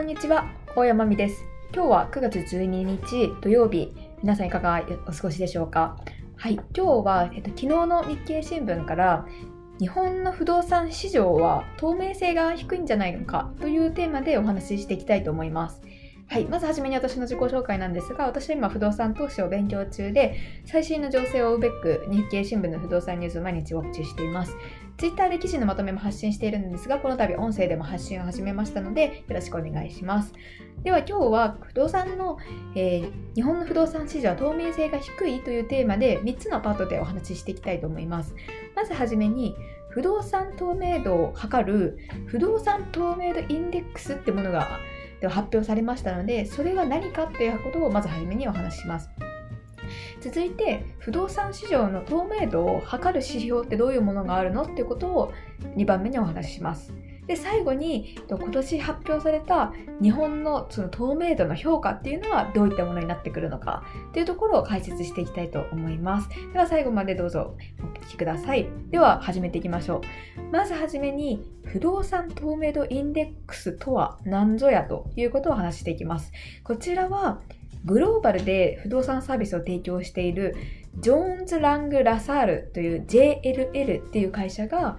こんにちは、大山美です。今日は9月12日土曜日、皆さんいかがお過ごしでしょうか？はい、今日は、えっと、昨日の日経新聞から日本の不動産市場は透明性が低いんじゃないのかというテーマでお話ししていきたいと思います。はい。まずはじめに私の自己紹介なんですが、私は今不動産投資を勉強中で、最新の情勢を追うべく日経新聞の不動産ニュースを毎日ウォッチしています。Twitter で記事のまとめも発信しているんですが、この度音声でも発信を始めましたので、よろしくお願いします。では今日は不動産の、えー、日本の不動産市場は透明性が低いというテーマで3つのパートでお話ししていきたいと思います。まずはじめに、不動産透明度を測る不動産透明度インデックスってものが発表されましたので、それが何かっていうことをまず初めにお話しします。続いて、不動産市場の透明度を測る指標ってどういうものがあるのっていうことを2番目にお話しします。で、最後に、今年発表された日本のその透明度の評価っていうのはどういったものになってくるのかっていうところを解説していきたいと思います。では最後までどうぞお聞きください。では始めていきましょう。まずはじめに、不動産透明度インデックスとは何ぞやということを話していきます。こちらは、グローバルで不動産サービスを提供しているジョーンズ・ラング・ラサールという JLL っていう会社が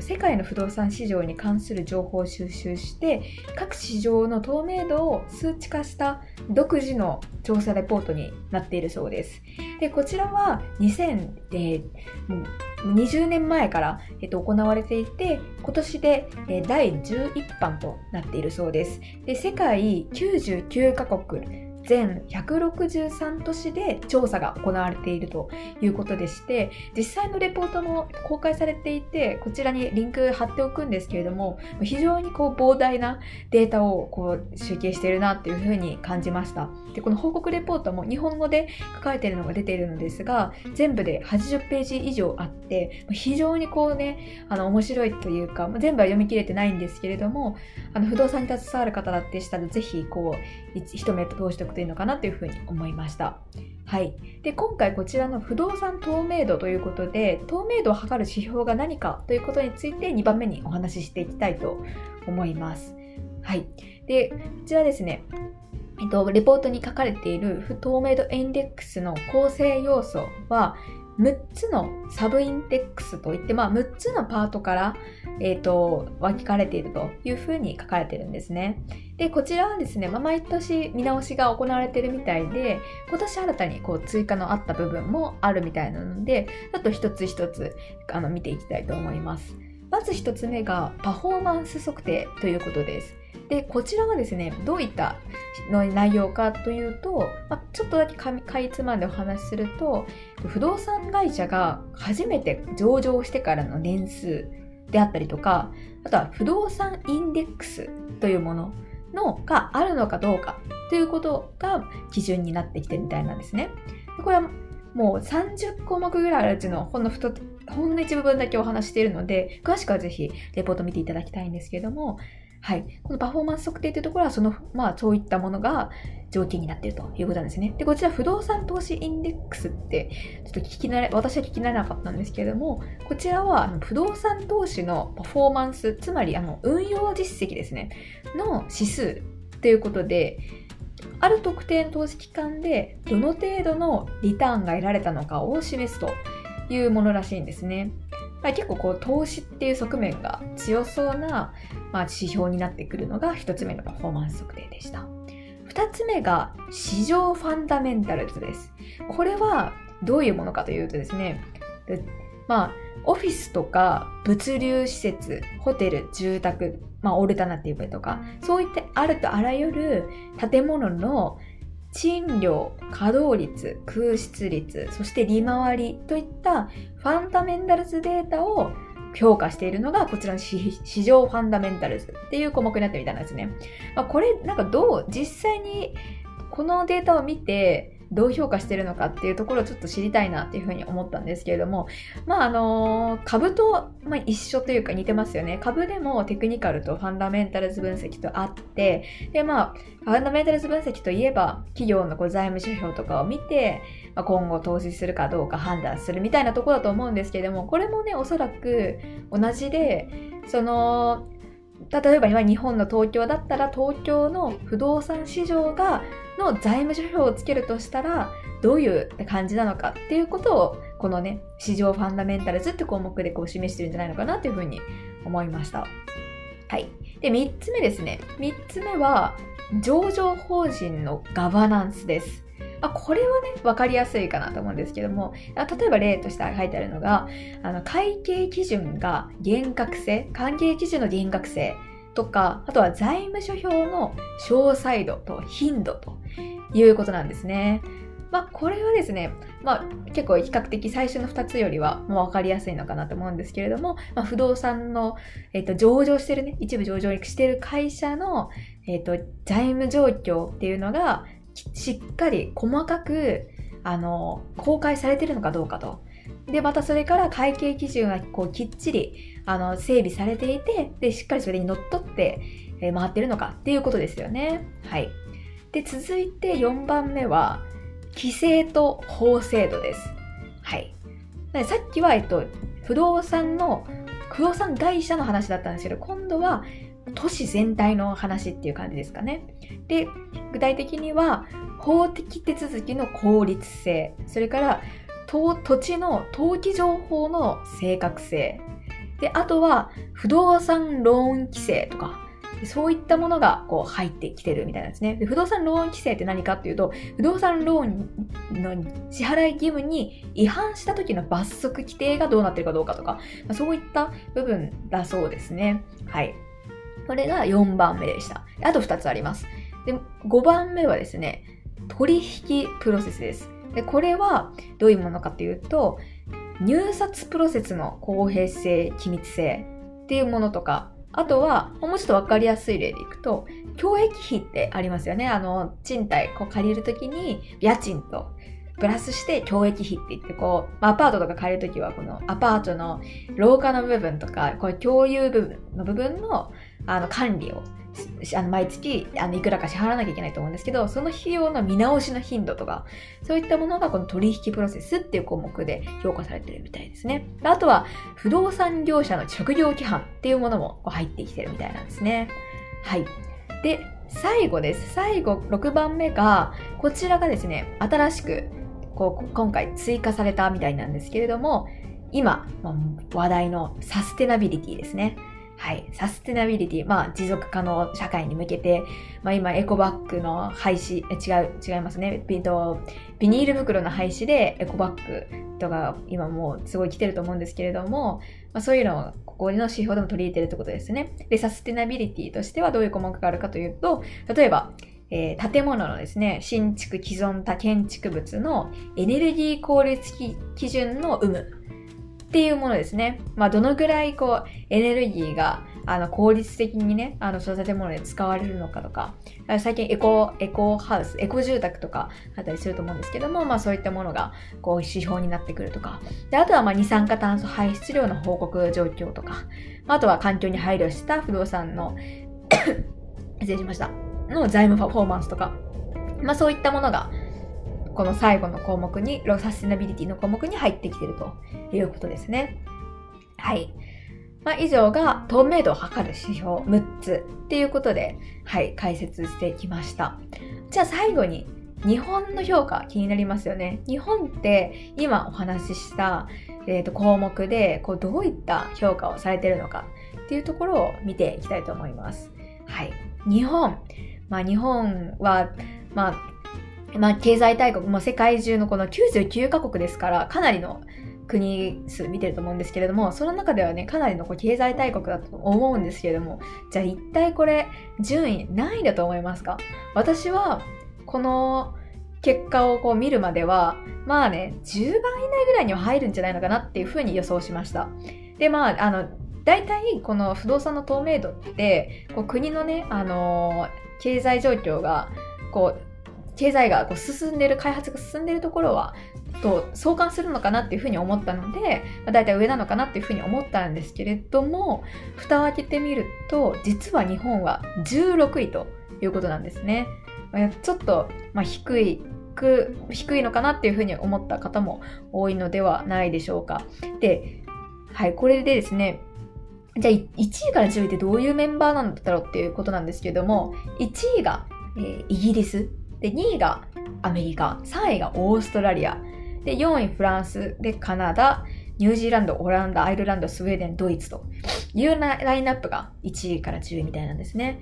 世界の不動産市場に関する情報を収集して各市場の透明度を数値化した独自の調査レポートになっているそうです。でこちらは2020年前から、えっと、行われていて今年で、第11版となっているそうです。で世界99カ国全163都市で調査が行われているということでして、実際のレポートも公開されていて、こちらにリンク貼っておくんですけれども、非常にこう膨大なデータをこう集計しているなっていうふうに感じました。で、この報告レポートも日本語で書かれているのが出ているのですが、全部で80ページ以上あって、非常にこうね、あの面白いというか、全部は読み切れてないんですけれども、あの不動産に携わる方だってしたら、ぜひこう、一目通しておくといいのかなというふうに思いました。はい。で、今回こちらの不動産透明度ということで、透明度を測る指標が何かということについて2番目にお話ししていきたいと思います。はい。で、こちらですね、えっと、レポートに書かれている不透明度インデックスの構成要素は、6つのサブインデックスといって、まあ、6つのパートから、え、ー、と、分かれているというふうに書かれているんですね。で、こちらはですね、まあ、毎年見直しが行われているみたいで、今年新たにこう追加のあった部分もあるみたいなので、ちょっと一つ一つあの見ていきたいと思います。まず一つ目がパフォーマンス測定ということです。で、こちらはですね、どういったの内容かというと、まあ、ちょっとだけかいつまんでお話しすると、不動産会社が初めて上場してからの年数であったりとか、あとは不動産インデックスというもののがあるのかどうかということが基準になってきてるみたいなんですね。これはもう30項目ぐらいあるうちのほんのほんの一部分だけお話しているので、詳しくはぜひレポート見ていただきたいんですけれども、はい。このパフォーマンス測定というところは、その、まあ、そういったものが条件になっているということなんですね。で、こちら、不動産投資インデックスって、ちょっと聞き慣れ、私は聞き慣れなかったんですけれども、こちらは、不動産投資のパフォーマンス、つまり、あの、運用実績ですね、の指数ということで、ある特定の投資期間で、どの程度のリターンが得られたのかを示すというものらしいんですね。結構こう投資っていう側面が強そうな、まあ、指標になってくるのが1つ目のパフォーマンス測定でした。2つ目が市場ファンダメンタルズです。これはどういうものかというとですね、まあ、オフィスとか物流施設、ホテル、住宅、まあ、オルタナティブとか、そういったあるとあらゆる建物の賃料、稼働率、空室率、そして利回りといったファンダメンタルズデータを評価しているのがこちらの市場ファンダメンタルズっていう項目になってるみたいなんですね。まあ、これなんかどう実際にこのデータを見てどう評価してるのかっていうところをちょっと知りたいなっていうふうに思ったんですけれども、まああの株と、ま、一緒というか似てますよね。株でもテクニカルとファンダメンタルズ分析とあって、でまあ、ファンダメンタルズ分析といえば、企業のこう財務指標とかを見て、まあ、今後投資するかどうか判断するみたいなところだと思うんですけれども、これもね、おそらく同じで、その、例えば今日本の東京だったら東京の不動産市場がの財務諸表をつけるとしたらどういう感じなのかっていうことをこのね市場ファンダメンタルズって項目でこう示してるんじゃないのかなというふうに思いました。はい。で3つ目ですね。3つ目は上場法人のガバナンスです。あこれはね、分かりやすいかなと思うんですけども、例えば例として書いてあるのが、あの会計基準が厳格性、会計基準の厳格性とか、あとは財務諸表の詳細度と頻度ということなんですね。まあ、これはですね、まあ、結構比較的最初の2つよりはもう分かりやすいのかなと思うんですけれども、まあ、不動産の、えっと、上場してるね、一部上場してる会社の、えっと、財務状況っていうのが、しっかり細かくあの公開されてるのかどうかと。で、またそれから会計基準がこうきっちりあの整備されていてで、しっかりそれにのっとって、回ってるのかっていうことですよね。はい。で、続いて4番目は、規制と法制度です。はい。さっきは、えっと、不動産の、不動産会社の話だったんですけど、今度は都市全体の話っていう感じですかね。で、具体的には法的手続きの効率性、それから土地の登記情報の正確性、で、あとは不動産ローン規制とか、そういったものがこう入ってきてるみたいなんですねで。不動産ローン規制って何かっていうと、不動産ローンの支払い義務に違反した時の罰則規定がどうなってるかどうかとか、そういった部分だそうですね。はい。これが4番目でした。あと2つあります。で、5番目はですね、取引プロセスです。で、これはどういうものかというと、入札プロセスの公平性、機密性っていうものとか、あとは、もうちょっとわかりやすい例でいくと、教育費ってありますよね。あの、賃貸、こう借りるときに、家賃と、プラスして教育費って言って、こう、アパートとか借りるときは、このアパートの廊下の部分とか、こう共有部分の部分のあの管理をあの毎月あのいくらか支払わなきゃいけないと思うんですけど、その費用の見直しの頻度とか、そういったものがこの取引プロセスっていう項目で評価されてるみたいですね。あとは、不動産業者の職業規範っていうものも入ってきてるみたいなんですね。はい。で、最後です。最後、6番目が、こちらがですね、新しくこう今回追加されたみたいなんですけれども、今、話題のサステナビリティですね。はい、サステナビリティ、まあ、持続可能社会に向けて、まあ、今、エコバッグの廃止、違う、違いますね。ビビニール袋の廃止でエコバッグとか、今もうすごい来てると思うんですけれども、まあ、そういうのをここの指標でも取り入れてるってことですね。で、サステナビリティとしてはどういう項目があるかというと、例えば、えー、建物のですね、新築既存多建築物のエネルギー効率基準の有無っていうものですね。まあ、どのぐらいこう、エネルギーが、あの、効率的にね、あの、その建物で使われるのかとか、最近エコ、エコハウス、エコ住宅とかあったりすると思うんですけども、まあ、そういったものが、こう、指標になってくるとか。で、あとは、まあ、二酸化炭素排出量の報告状況とか、あとは環境に配慮した不動産の 失礼しました。の財務パフォーマンスとか、まあ、そういったものが、この最後の項目にロ、サステナビリティの項目に入ってきてるということですね。はい。まあ、以上が透明度を測る指標6つっていうことで、はい、解説してきました。じゃあ最後に、日本の評価気になりますよね。日本って今お話しした、えー、と項目でこうどういった評価をされてるのかっていうところを見ていきたいと思います。はい。日本。まあ日本は、まあまあ、経済大国、も世界中のこの99カ国ですから、かなりの国数見てると思うんですけれども、その中ではね、かなりのこう経済大国だと思うんですけれども、じゃあ一体これ、順位何位だと思いますか？私は、この結果をこう見るまでは、まあね、10番以内ぐらいには入るんじゃないのかなっていうふうに予想しました。で、まあ、あの、大体この不動産の透明度ってこう国のね、あのー、経済状況がこう経済がこう進んでる、開発が進んでるところは、と相関するのかなっていうふうに思ったので、まあ、大体上なのかなっていうふうに思ったんですけれども、蓋を開けてみると、実は日本は16位ということなんですね。ちょっと、まあ、低い低いのかなっていうふうに思った方も多いのではないでしょうか。で、はい、これでですね、じゃあ1位から10位ってどういうメンバーなんだろうっていうことなんですけども、1位が、えー、イギリス、で、2位がアメリカ、3位がオーストラリア、で、4位フランス、で、カナダ、ニュージーランド、オランダ、アイルランド、スウェーデン、ドイツと。いうラインナップが1位から10位みたいなんですね。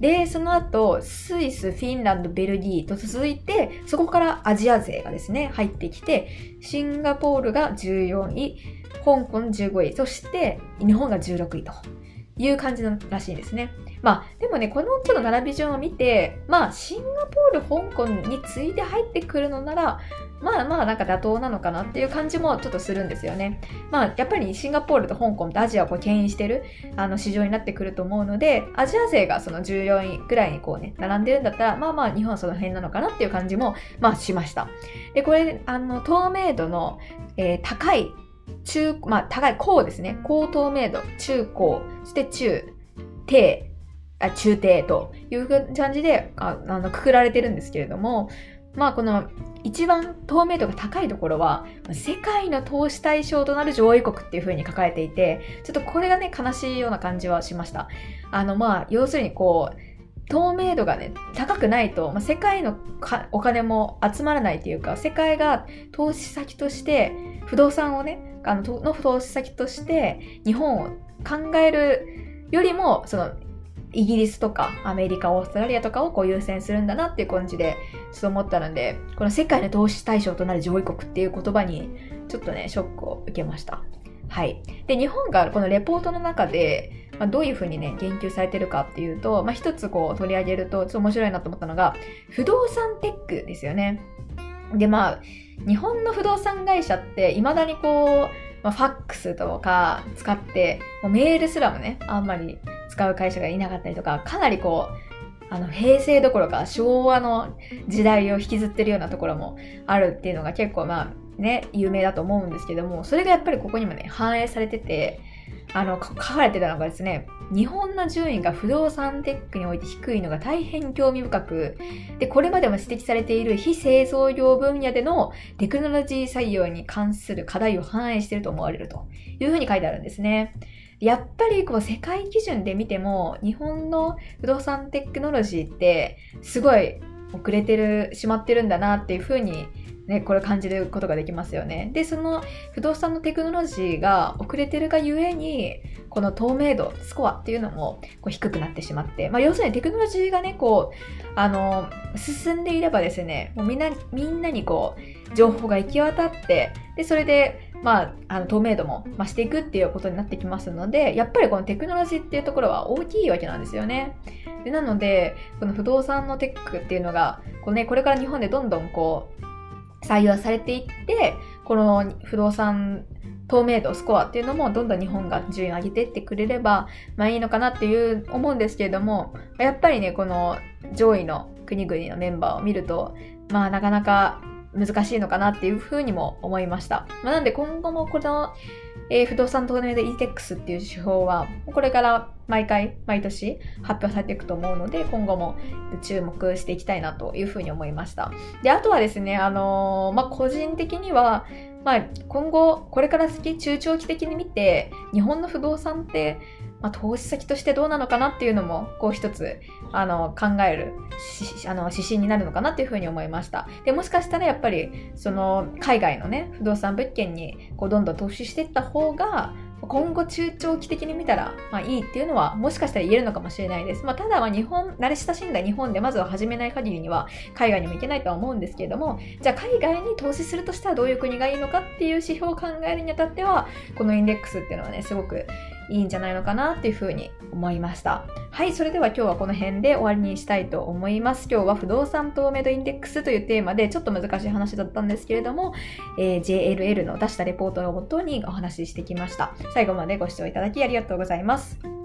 で、その後、スイス、フィンランド、ベルギーと続いて、そこからアジア勢がですね、入ってきて、シンガポールが14位、香港15位、そして日本が16位と。いう感じのらしいですね。まあ、でもね、このちょっと並び順を見て、まあ、シンガポール、香港に次いで入ってくるのなら、まあまあなんか妥当なのかなっていう感じもちょっとするんですよね。まあやっぱりシンガポールと香港ってアジアをこう牽引してるあの市場になってくると思うので、アジア勢がその14位ぐらいにこうね、並んでるんだったら、まあまあ日本はその辺なのかなっていう感じも、まあしました。で、これ、あの、透明度の、えー、高い中、まあ、高い、高ですね。高透明度、中高、そして中、低、あ中低という感じでああのくくられてるんですけれども、まあこの一番透明度が高いところは世界の投資対象となる上位国っていう風に書かれていてちょっとこれがね悲しいような感じはしました。あのまあ要するにこう透明度がね高くないと、まあ、世界のお金も集まらないというか世界が投資先として不動産をねあのの投資先として日本を考えるよりもそのイギリスとかアメリカ、オーストラリアとかをこう優先するんだなっていう感じで、ちょっと思ったので、この世界の投資対象となる上位国っていう言葉に、ちょっとね、ショックを受けました。はい。で、日本がこのレポートの中で、まあ、どういうふうにね、言及されてるかっていうと、まあ、一つこう取り上げると、ちょっと面白いなと思ったのが、不動産テックですよね。で、まあ、日本の不動産会社って、未だにこう、まあ、ファックスとか使って、もうメールすらもね、あんまり使う会社がいなかったりとか、かなりこう、あの、平成どころか昭和の時代を引きずってるようなところもあるっていうのが結構まあね、有名だと思うんですけども、それがやっぱりここにもね、反映されてて、あの、書かれてたのがですね、日本の順位が不動産テックにおいて低いのが大変興味深く、で、これまでも指摘されている非製造業分野でのテクノロジー採用に関する課題を反映していると思われるというふうに書いてあるんですね。やっぱりこう世界基準で見ても日本の不動産テクノロジーってすごい遅れてるしまってるんだなっていうふうにね、これ感じることができますよね。で、その不動産のテクノロジーが遅れてるがゆえに、この透明度、スコアっていうのもこう低くなってしまって、まあ、要するにテクノロジーがね、こう、あの、進んでいればですね、もうみんな、みんなにこう、情報が行き渡って、で、それで、まあ、あの透明度も増していくっていうことになってきますので、やっぱりこのテクノロジーっていうところは大きいわけなんですよね。でなので、この不動産のテックっていうのが、こうね、これから日本でどんどんこう、採用されていって、この不動産透明度、スコアっていうのもどんどん日本が順位を上げていってくれれば、まあいいのかなっていう思うんですけれども、やっぱりね、この上位の国々のメンバーを見ると、まあなかなか難しいのかなっていうふうにも思いました。まあ、なんで今後もこの、えー、不動産透明で ETEX っていう手法は、これから毎回、毎年発表されていくと思うので、今後も注目していきたいなというふうに思いました。で、あとはですね、あのー、まあ、個人的には、まあ、今後、これから先、中長期的に見て、日本の不動産って、まあ、投資先としてどうなのかなっていうのも、こう一つ、あの、考える、あの、指針になるのかなっていうふうに思いました。で、もしかしたらやっぱり、その、海外のね、不動産物件に、こう、どんどん投資していった方が、今後中長期的に見たら、まあいいっていうのはもしかしたら言えるのかもしれないです。まあただは日本、慣れ親しんだ日本でまずは始めない限りには海外にも行けないとは思うんですけれども、じゃあ海外に投資するとしたらどういう国がいいのかっていう指標を考えるにあたっては、このインデックスっていうのはね、すごくいいんじゃないのかなっていうふうに思いました。はい、それでは今日はこの辺で終わりにしたいと思います。今日は不動産透明度インデックスというテーマでちょっと難しい話だったんですけれども、えー、JLL の出したレポートをもとにお話ししてきました。最後までご視聴いただきありがとうございます。